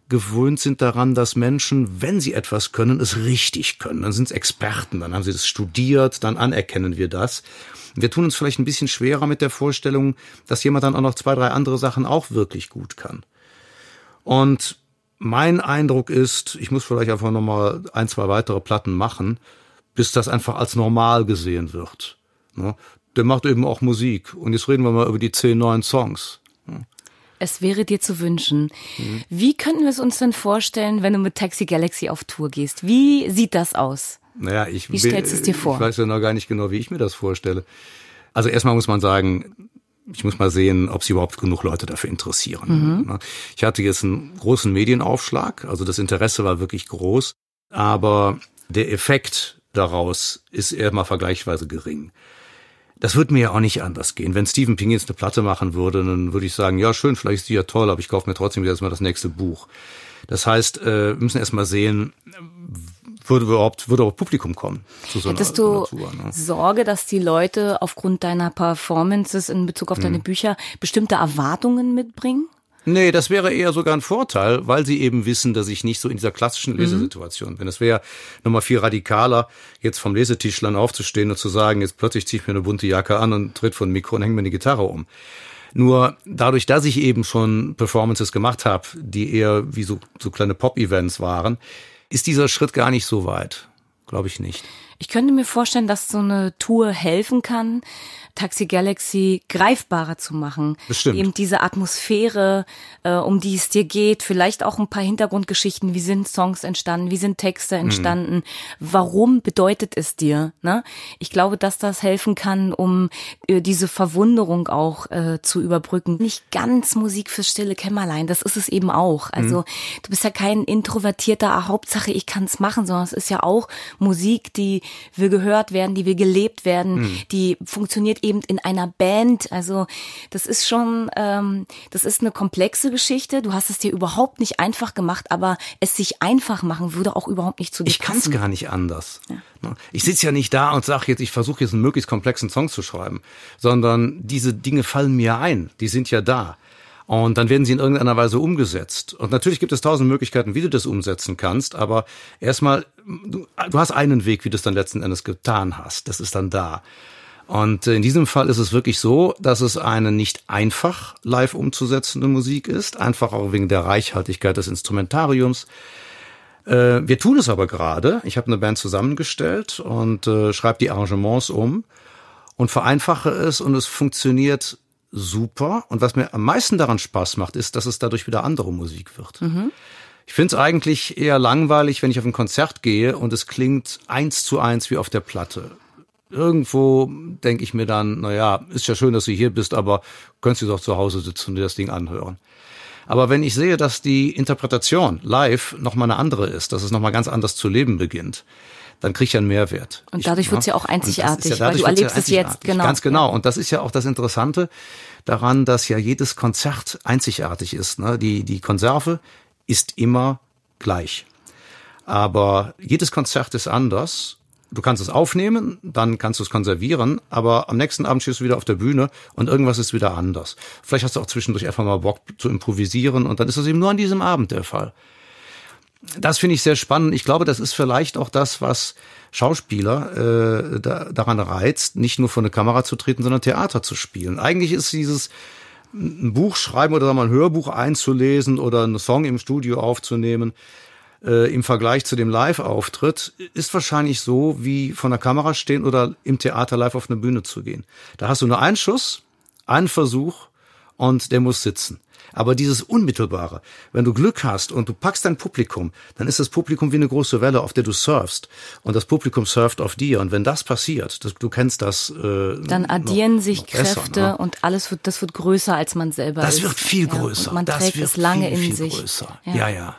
gewöhnt sind daran, dass Menschen, wenn sie etwas können, es richtig können. Dann sind es Experten, dann haben sie das studiert, dann anerkennen wir das. Wir tun uns vielleicht ein bisschen schwerer mit der Vorstellung, dass jemand dann auch noch zwei, drei andere Sachen auch wirklich gut kann. Und mein Eindruck ist, ich muss vielleicht einfach nochmal ein, zwei weitere Platten machen, bis das einfach als normal gesehen wird. Ne? Der macht eben auch Musik. Und jetzt reden wir mal über die zehn neuen Songs. Es wäre dir zu wünschen. Mhm. Wie könnten wir es uns denn vorstellen, wenn du mit Taxi Galaxy auf Tour gehst? Wie sieht das aus? Naja, ich, wie stellst du es dir vor? Ich weiß ja noch gar nicht genau, wie ich mir das vorstelle. Also erstmal muss man sagen, ich muss mal sehen, ob sich überhaupt genug Leute dafür interessieren. Mhm. Ne? Ich hatte jetzt einen großen Medienaufschlag, also das Interesse war wirklich groß, aber der Effekt daraus ist eher mal vergleichsweise gering. Das würde mir ja auch nicht anders gehen. Wenn Stephen Ping jetzt eine Platte machen würde, dann würde ich sagen, ja schön, vielleicht ist die ja toll, aber ich kaufe mir trotzdem jetzt mal das nächste Buch. Das heißt, äh, wir müssen erst mal sehen, würde überhaupt, würde auch Publikum kommen zu so Hättest einer, du Tour, ne? Sorge, dass die Leute aufgrund deiner Performances in Bezug auf deine mhm. Bücher bestimmte Erwartungen mitbringen? Nee, das wäre eher sogar ein Vorteil, weil sie eben wissen, dass ich nicht so in dieser klassischen mhm. Lesesituation bin. Es wäre nochmal viel radikaler, jetzt vom Lesetischlern aufzustehen und zu sagen, jetzt plötzlich ziehe ich mir eine bunte Jacke an und tritt von Mikro und hänge mir eine Gitarre um. Nur dadurch, dass ich eben schon Performances gemacht habe, die eher wie so, so kleine Pop-Events waren, ist dieser Schritt gar nicht so weit. Glaube ich nicht. Ich könnte mir vorstellen, dass so eine Tour helfen kann, Taxi Galaxy greifbarer zu machen. Bestimmt. Eben diese Atmosphäre, äh, um die es dir geht, vielleicht auch ein paar Hintergrundgeschichten, wie sind Songs entstanden, wie sind Texte entstanden, mhm. warum bedeutet es dir? Ne? Ich glaube, dass das helfen kann, um äh, diese Verwunderung auch äh, zu überbrücken. Nicht ganz Musik fürs stille Kämmerlein, das ist es eben auch. Also mhm. du bist ja kein introvertierter, ah, Hauptsache ich kann es machen, sondern es ist ja auch Musik, die will gehört werden, die will gelebt werden, mhm. die funktioniert eben in einer Band. Also das ist schon, ähm, das ist eine komplexe Geschichte. Du hast es dir überhaupt nicht einfach gemacht, aber es sich einfach machen würde auch überhaupt nicht zu dir Ich kann es gar nicht anders. Ja. Ne? Ich sitze ja nicht da und sage jetzt, ich versuche jetzt einen möglichst komplexen Song zu schreiben, sondern diese Dinge fallen mir ein. Die sind ja da. Und dann werden sie in irgendeiner Weise umgesetzt. Und natürlich gibt es tausend Möglichkeiten, wie du das umsetzen kannst, aber erstmal, du, du hast einen Weg, wie du es dann letzten Endes getan hast. Das ist dann da. Und in diesem Fall ist es wirklich so, dass es eine nicht einfach live umzusetzende Musik ist, einfach auch wegen der Reichhaltigkeit des Instrumentariums. Äh, wir tun es aber gerade. Ich habe eine Band zusammengestellt und äh, schreibe die Arrangements um und vereinfache es und es funktioniert super. Und was mir am meisten daran Spaß macht, ist, dass es dadurch wieder andere Musik wird. Mhm. Ich finde es eigentlich eher langweilig, wenn ich auf ein Konzert gehe und es klingt eins zu eins wie auf der Platte irgendwo denke ich mir dann, na ja, ist ja schön, dass du hier bist, aber könntest du doch zu Hause sitzen und dir das Ding anhören. Aber wenn ich sehe, dass die Interpretation live nochmal eine andere ist, dass es nochmal ganz anders zu leben beginnt, dann kriege ich einen Mehrwert. Und dadurch wird es ja auch einzigartig, ja, weil du erlebst ja es jetzt, genau. Ganz genau. Und das ist ja auch das Interessante daran, dass ja jedes Konzert einzigartig ist. Ne? Die, die Konserve ist immer gleich. Aber jedes Konzert ist anders du kannst es aufnehmen, dann kannst du es konservieren, aber am nächsten Abend stehst du wieder auf der Bühne und irgendwas ist wieder anders. Vielleicht hast du auch zwischendurch einfach mal Bock zu improvisieren und dann ist das eben nur an diesem Abend der Fall. Das finde ich sehr spannend. Ich glaube, das ist vielleicht auch das, was Schauspieler äh, da, daran reizt, nicht nur vor eine Kamera zu treten, sondern Theater zu spielen. Eigentlich ist dieses ein Buch schreiben oder mal ein Hörbuch einzulesen oder einen Song im Studio aufzunehmen, äh, im Vergleich zu dem Live-Auftritt ist wahrscheinlich so, wie von der Kamera stehen oder im Theater live auf eine Bühne zu gehen. Da hast du nur einen Schuss, einen Versuch und der muss sitzen. Aber dieses Unmittelbare, wenn du Glück hast und du packst dein Publikum, dann ist das Publikum wie eine große Welle, auf der du surfst. Und das Publikum surft auf dir. Und wenn das passiert, das, du kennst das. Äh, dann addieren noch, sich noch Kräfte besser, ne? und alles wird, das wird größer, als man selber das ist. Das wird viel größer. Ja, man das trägt es lange viel, in viel sich. Größer. Ja, ja. ja.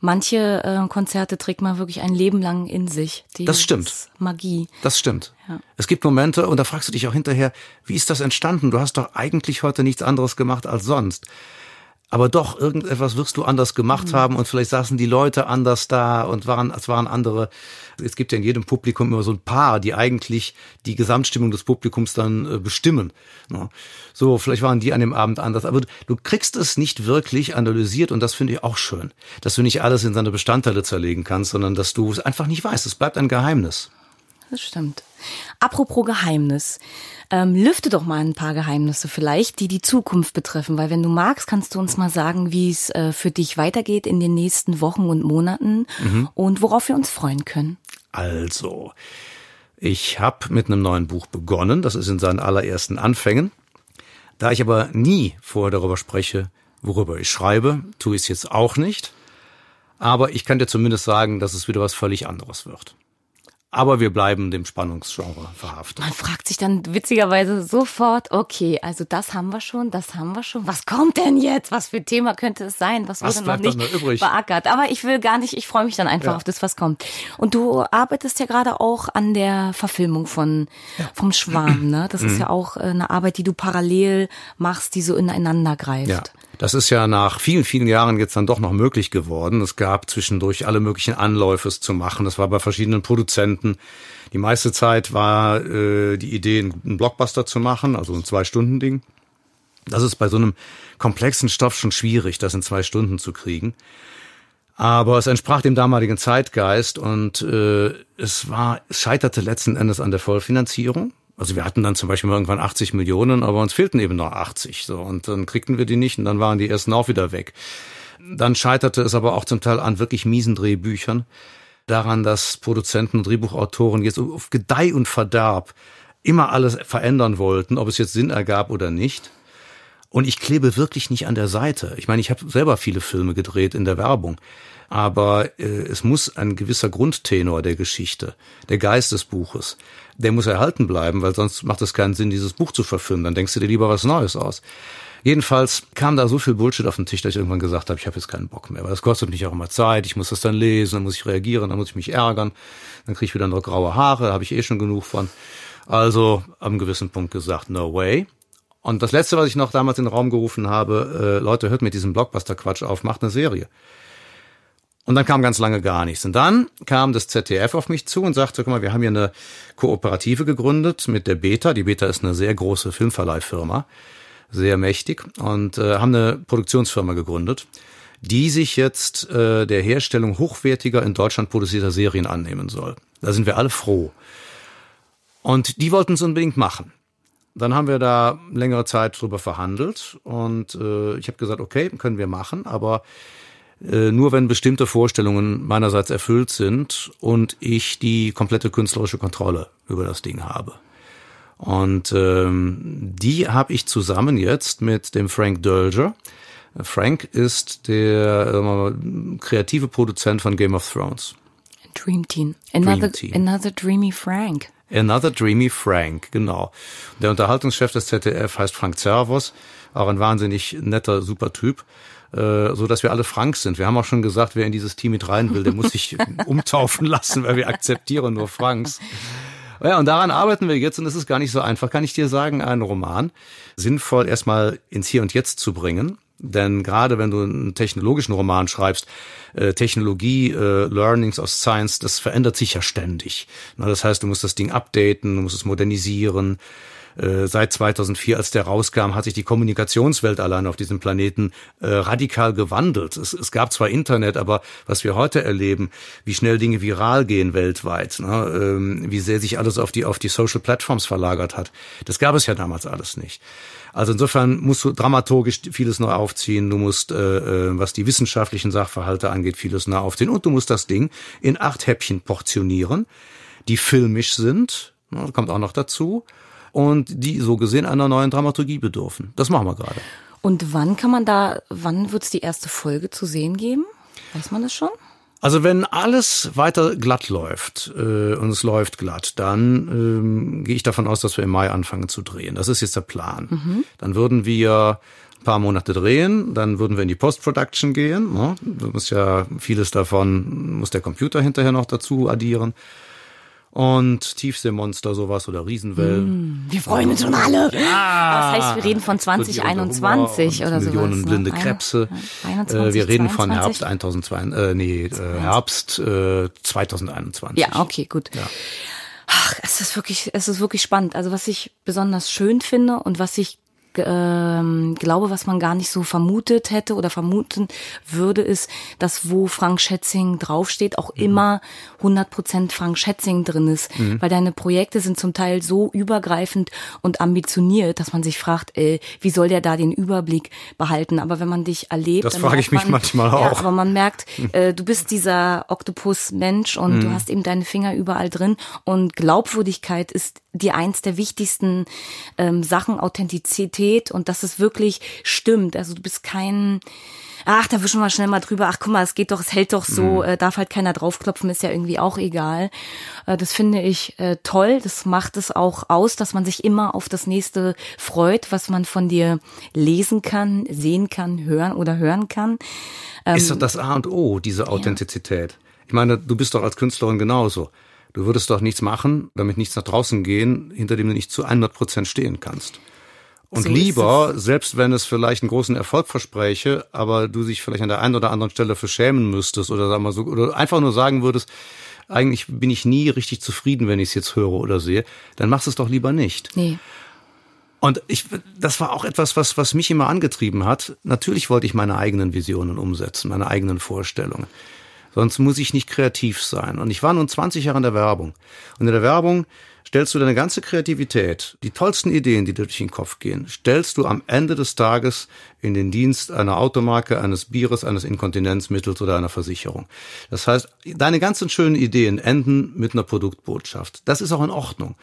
Manche äh, Konzerte trägt man wirklich ein Leben lang in sich. Die das stimmt. Magie. Das stimmt. Ja. Es gibt Momente, und da fragst du dich auch hinterher, wie ist das entstanden? Du hast doch eigentlich heute nichts anderes gemacht als sonst aber doch irgendetwas wirst du anders gemacht mhm. haben und vielleicht saßen die Leute anders da und waren es waren andere es gibt ja in jedem Publikum immer so ein paar die eigentlich die Gesamtstimmung des Publikums dann äh, bestimmen ne? so vielleicht waren die an dem Abend anders aber du kriegst es nicht wirklich analysiert und das finde ich auch schön dass du nicht alles in seine Bestandteile zerlegen kannst sondern dass du es einfach nicht weißt es bleibt ein Geheimnis das stimmt apropos Geheimnis ähm, lüfte doch mal ein paar Geheimnisse vielleicht, die die Zukunft betreffen, weil wenn du magst, kannst du uns mal sagen, wie es äh, für dich weitergeht in den nächsten Wochen und Monaten mhm. und worauf wir uns freuen können. Also, ich habe mit einem neuen Buch begonnen, das ist in seinen allerersten Anfängen. Da ich aber nie vorher darüber spreche, worüber ich schreibe, tue ich es jetzt auch nicht. Aber ich kann dir zumindest sagen, dass es wieder was völlig anderes wird. Aber wir bleiben dem Spannungsgenre verhaftet. Man fragt sich dann witzigerweise sofort, okay, also das haben wir schon, das haben wir schon. Was kommt denn jetzt? Was für ein Thema könnte es sein? Was, was wurde noch nicht übrig? beackert? Aber ich will gar nicht, ich freue mich dann einfach ja. auf das, was kommt. Und du arbeitest ja gerade auch an der Verfilmung von ja. vom Schwarm, ne? Das mhm. ist ja auch äh, eine Arbeit, die du parallel machst, die so ineinander greift. Ja. Das ist ja nach vielen, vielen Jahren jetzt dann doch noch möglich geworden. Es gab zwischendurch alle möglichen Anläufe, es zu machen. Das war bei verschiedenen Produzenten. Die meiste Zeit war äh, die Idee, einen Blockbuster zu machen, also ein Zwei-Stunden-Ding. Das ist bei so einem komplexen Stoff schon schwierig, das in zwei Stunden zu kriegen. Aber es entsprach dem damaligen Zeitgeist und äh, es war, es scheiterte letzten Endes an der Vollfinanzierung. Also wir hatten dann zum Beispiel irgendwann 80 Millionen, aber uns fehlten eben noch 80. So und dann kriegten wir die nicht und dann waren die ersten auch wieder weg. Dann scheiterte es aber auch zum Teil an wirklich miesen Drehbüchern, daran, dass Produzenten und Drehbuchautoren jetzt auf Gedeih und Verderb immer alles verändern wollten, ob es jetzt Sinn ergab oder nicht. Und ich klebe wirklich nicht an der Seite. Ich meine, ich habe selber viele Filme gedreht in der Werbung. Aber äh, es muss ein gewisser Grundtenor der Geschichte, der Geist des Buches, der muss erhalten bleiben, weil sonst macht es keinen Sinn, dieses Buch zu verfilmen. Dann denkst du dir lieber was Neues aus. Jedenfalls kam da so viel Bullshit auf den Tisch, dass ich irgendwann gesagt habe, ich habe jetzt keinen Bock mehr, weil das kostet mich auch immer Zeit, ich muss das dann lesen, dann muss ich reagieren, dann muss ich mich ärgern, dann kriege ich wieder noch graue Haare, habe ich eh schon genug von. Also am gewissen Punkt gesagt, no way. Und das Letzte, was ich noch damals in den Raum gerufen habe, äh, Leute, hört mit diesem Blockbuster-Quatsch auf, macht eine Serie. Und dann kam ganz lange gar nichts. Und dann kam das ZDF auf mich zu und sagte, guck mal, wir haben hier eine Kooperative gegründet mit der Beta. Die Beta ist eine sehr große Filmverleihfirma, sehr mächtig und äh, haben eine Produktionsfirma gegründet, die sich jetzt äh, der Herstellung hochwertiger in Deutschland produzierter Serien annehmen soll. Da sind wir alle froh. Und die wollten es unbedingt machen. Dann haben wir da längere Zeit drüber verhandelt und äh, ich habe gesagt, okay, können wir machen, aber äh, nur wenn bestimmte Vorstellungen meinerseits erfüllt sind und ich die komplette künstlerische Kontrolle über das Ding habe. Und ähm, die habe ich zusammen jetzt mit dem Frank Dölger. Frank ist der äh, kreative Produzent von Game of Thrones. Dream Team. Another, Dream Team. another dreamy Frank. Another Dreamy Frank, genau. Der Unterhaltungschef des ZDF heißt Frank Zervos, auch ein wahnsinnig netter, super Typ äh, so dass wir alle Frank sind. Wir haben auch schon gesagt, wer in dieses Team mit rein will, der muss sich umtaufen lassen, weil wir akzeptieren nur Franks. Ja, und daran arbeiten wir jetzt und es ist gar nicht so einfach, kann ich dir sagen, einen Roman sinnvoll erstmal ins Hier und Jetzt zu bringen. Denn gerade wenn du einen technologischen Roman schreibst, äh, Technologie, äh, Learnings aus Science, das verändert sich ja ständig. Das heißt, du musst das Ding updaten, du musst es modernisieren. Äh, seit 2004, als der rauskam, hat sich die Kommunikationswelt allein auf diesem Planeten äh, radikal gewandelt. Es, es, gab zwar Internet, aber was wir heute erleben, wie schnell Dinge viral gehen weltweit, ne, ähm, wie sehr sich alles auf die auf die Social Platforms verlagert hat, das gab es ja damals alles nicht. Also insofern musst du dramaturgisch vieles neu aufziehen. Du musst, äh, äh, was die wissenschaftlichen Sachverhalte angeht, vieles neu aufziehen. Und du musst das Ding in acht Häppchen portionieren, die filmisch sind. Ne, kommt auch noch dazu. Und die so gesehen einer neuen Dramaturgie bedürfen. Das machen wir gerade. Und wann kann man da, wann wird es die erste Folge zu sehen geben? Weiß man das schon? Also wenn alles weiter glatt läuft äh, und es läuft glatt, dann ähm, gehe ich davon aus, dass wir im Mai anfangen zu drehen. Das ist jetzt der Plan. Mhm. Dann würden wir ein paar Monate drehen, dann würden wir in die Post-Production gehen. Ne? Du musst ja vieles davon, muss der Computer hinterher noch dazu addieren und Tiefseemonster sowas oder Riesenwellen. Mm, wir freuen uns schon alle. Ja. Das heißt, wir reden von 2021 oder so. Millionen sowas, blinde ne? Krebse. 21, äh, wir reden 22? von Herbst 1002, äh, nee, äh, Herbst äh, 2021. Ja, okay, gut. Ja. Ach, es ist wirklich, es ist wirklich spannend. Also was ich besonders schön finde und was ich ähm, glaube, was man gar nicht so vermutet hätte oder vermuten würde, ist, dass wo Frank Schätzing draufsteht, auch mhm. immer 100% Frank Schätzing drin ist. Mhm. Weil deine Projekte sind zum Teil so übergreifend und ambitioniert, dass man sich fragt, äh, wie soll der da den Überblick behalten? Aber wenn man dich erlebt... Das frage ich mich man, manchmal auch. Ja, aber man merkt, äh, du bist dieser Oktopus-Mensch und mhm. du hast eben deine Finger überall drin und Glaubwürdigkeit ist dir eins der wichtigsten ähm, Sachen, Authentizität und dass es wirklich stimmt. Also du bist kein, ach, da wischen wir schnell mal drüber, ach guck mal, es geht doch, es hält doch so, mhm. äh, darf halt keiner draufklopfen, ist ja irgendwie auch egal. Äh, das finde ich äh, toll, das macht es auch aus, dass man sich immer auf das nächste freut, was man von dir lesen kann, sehen kann, hören oder hören kann. Ähm, ist doch das A und O, diese Authentizität. Ja. Ich meine, du bist doch als Künstlerin genauso. Du würdest doch nichts machen, damit nichts nach draußen gehen, hinter dem du nicht zu 100 Prozent stehen kannst. Und so lieber, selbst wenn es vielleicht einen großen Erfolg verspräche, aber du dich vielleicht an der einen oder anderen Stelle für schämen müsstest oder sag mal so, oder einfach nur sagen würdest, eigentlich bin ich nie richtig zufrieden, wenn ich es jetzt höre oder sehe, dann machst du es doch lieber nicht. Nee. Und ich, das war auch etwas, was, was mich immer angetrieben hat. Natürlich wollte ich meine eigenen Visionen umsetzen, meine eigenen Vorstellungen. Sonst muss ich nicht kreativ sein. Und ich war nun 20 Jahre in der Werbung. Und in der Werbung stellst du deine ganze Kreativität, die tollsten Ideen, die dir durch den Kopf gehen, stellst du am Ende des Tages in den Dienst einer Automarke, eines Bieres, eines Inkontinenzmittels oder einer Versicherung. Das heißt, deine ganzen schönen Ideen enden mit einer Produktbotschaft. Das ist auch in Ordnung.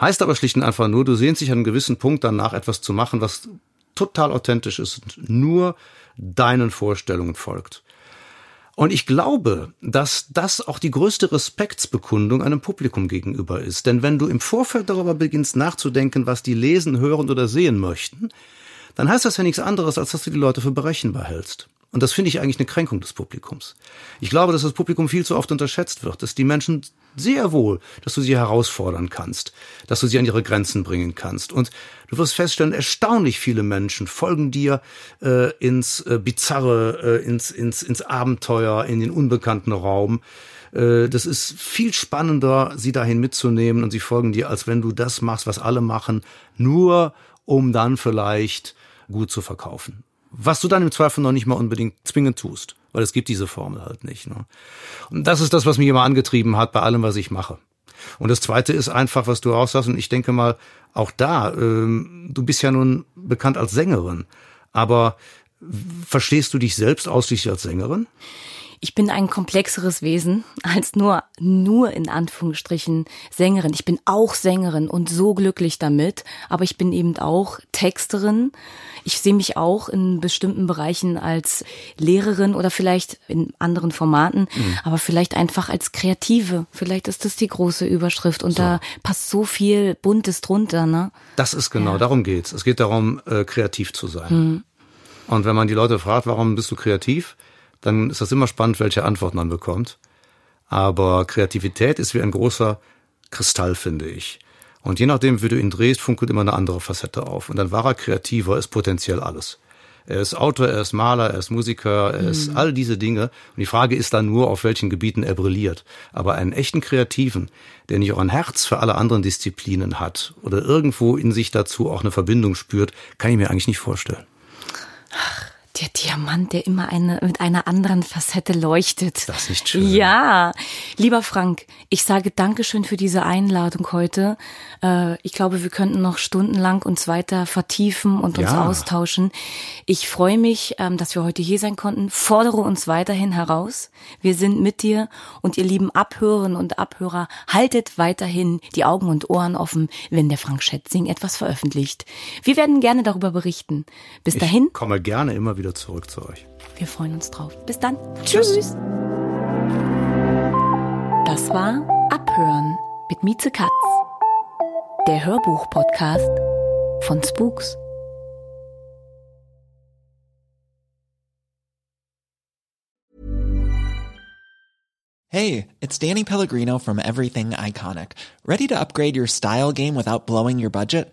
Heißt aber schlicht und einfach nur, du sehnst dich an einem gewissen Punkt danach etwas zu machen, was total authentisch ist und nur deinen Vorstellungen folgt. Und ich glaube, dass das auch die größte Respektsbekundung einem Publikum gegenüber ist. Denn wenn du im Vorfeld darüber beginnst nachzudenken, was die lesen, hören oder sehen möchten, dann heißt das ja nichts anderes, als dass du die Leute für berechenbar hältst. Und das finde ich eigentlich eine Kränkung des Publikums. Ich glaube, dass das Publikum viel zu oft unterschätzt wird, dass die Menschen sehr wohl, dass du sie herausfordern kannst, dass du sie an ihre Grenzen bringen kannst. Und du wirst feststellen, erstaunlich viele Menschen folgen dir äh, ins äh, Bizarre, äh, ins, ins, ins Abenteuer, in den unbekannten Raum. Äh, das ist viel spannender, sie dahin mitzunehmen und sie folgen dir, als wenn du das machst, was alle machen, nur um dann vielleicht gut zu verkaufen. Was du dann im Zweifel noch nicht mal unbedingt zwingend tust, weil es gibt diese Formel halt nicht. Ne? Und das ist das, was mich immer angetrieben hat bei allem, was ich mache. Und das Zweite ist einfach, was du auch sagst, und ich denke mal, auch da, ähm, du bist ja nun bekannt als Sängerin, aber verstehst du dich selbst ausschließlich als Sängerin? Ich bin ein komplexeres Wesen als nur, nur in Anführungsstrichen Sängerin. Ich bin auch Sängerin und so glücklich damit, aber ich bin eben auch Texterin. Ich sehe mich auch in bestimmten Bereichen als Lehrerin oder vielleicht in anderen Formaten, mhm. aber vielleicht einfach als Kreative. Vielleicht ist das die große Überschrift und so. da passt so viel Buntes drunter, ne? Das ist genau, ja. darum geht's. Es geht darum, äh, kreativ zu sein. Mhm. Und wenn man die Leute fragt, warum bist du kreativ, dann ist das immer spannend, welche Antwort man bekommt. Aber Kreativität ist wie ein großer Kristall, finde ich. Und je nachdem, wie du ihn drehst, funkelt immer eine andere Facette auf. Und ein wahrer Kreativer ist potenziell alles. Er ist Autor, er ist Maler, er ist Musiker, er mhm. ist all diese Dinge. Und die Frage ist dann nur, auf welchen Gebieten er brilliert. Aber einen echten Kreativen, der nicht auch ein Herz für alle anderen Disziplinen hat oder irgendwo in sich dazu auch eine Verbindung spürt, kann ich mir eigentlich nicht vorstellen. Ach, der Diamant, der immer eine, mit einer anderen Facette leuchtet. Das ist nicht schön. Ja. Lieber Frank, ich sage Dankeschön für diese Einladung heute. Äh, ich glaube, wir könnten noch stundenlang uns weiter vertiefen und uns ja. austauschen. Ich freue mich, ähm, dass wir heute hier sein konnten. Fordere uns weiterhin heraus. Wir sind mit dir und ihr lieben Abhörerinnen und Abhörer, haltet weiterhin die Augen und Ohren offen, wenn der Frank Schätzing etwas veröffentlicht. Wir werden gerne darüber berichten. Bis dahin. Ich komme gerne immer wieder wieder zurück zu euch. Wir freuen uns drauf. Bis dann. Tschüss. Tschüss. Das war Abhören mit Mieze Katz. Der Hörbuch-Podcast von Spooks. Hey, it's Danny Pellegrino from Everything Iconic. Ready to upgrade your style game without blowing your budget?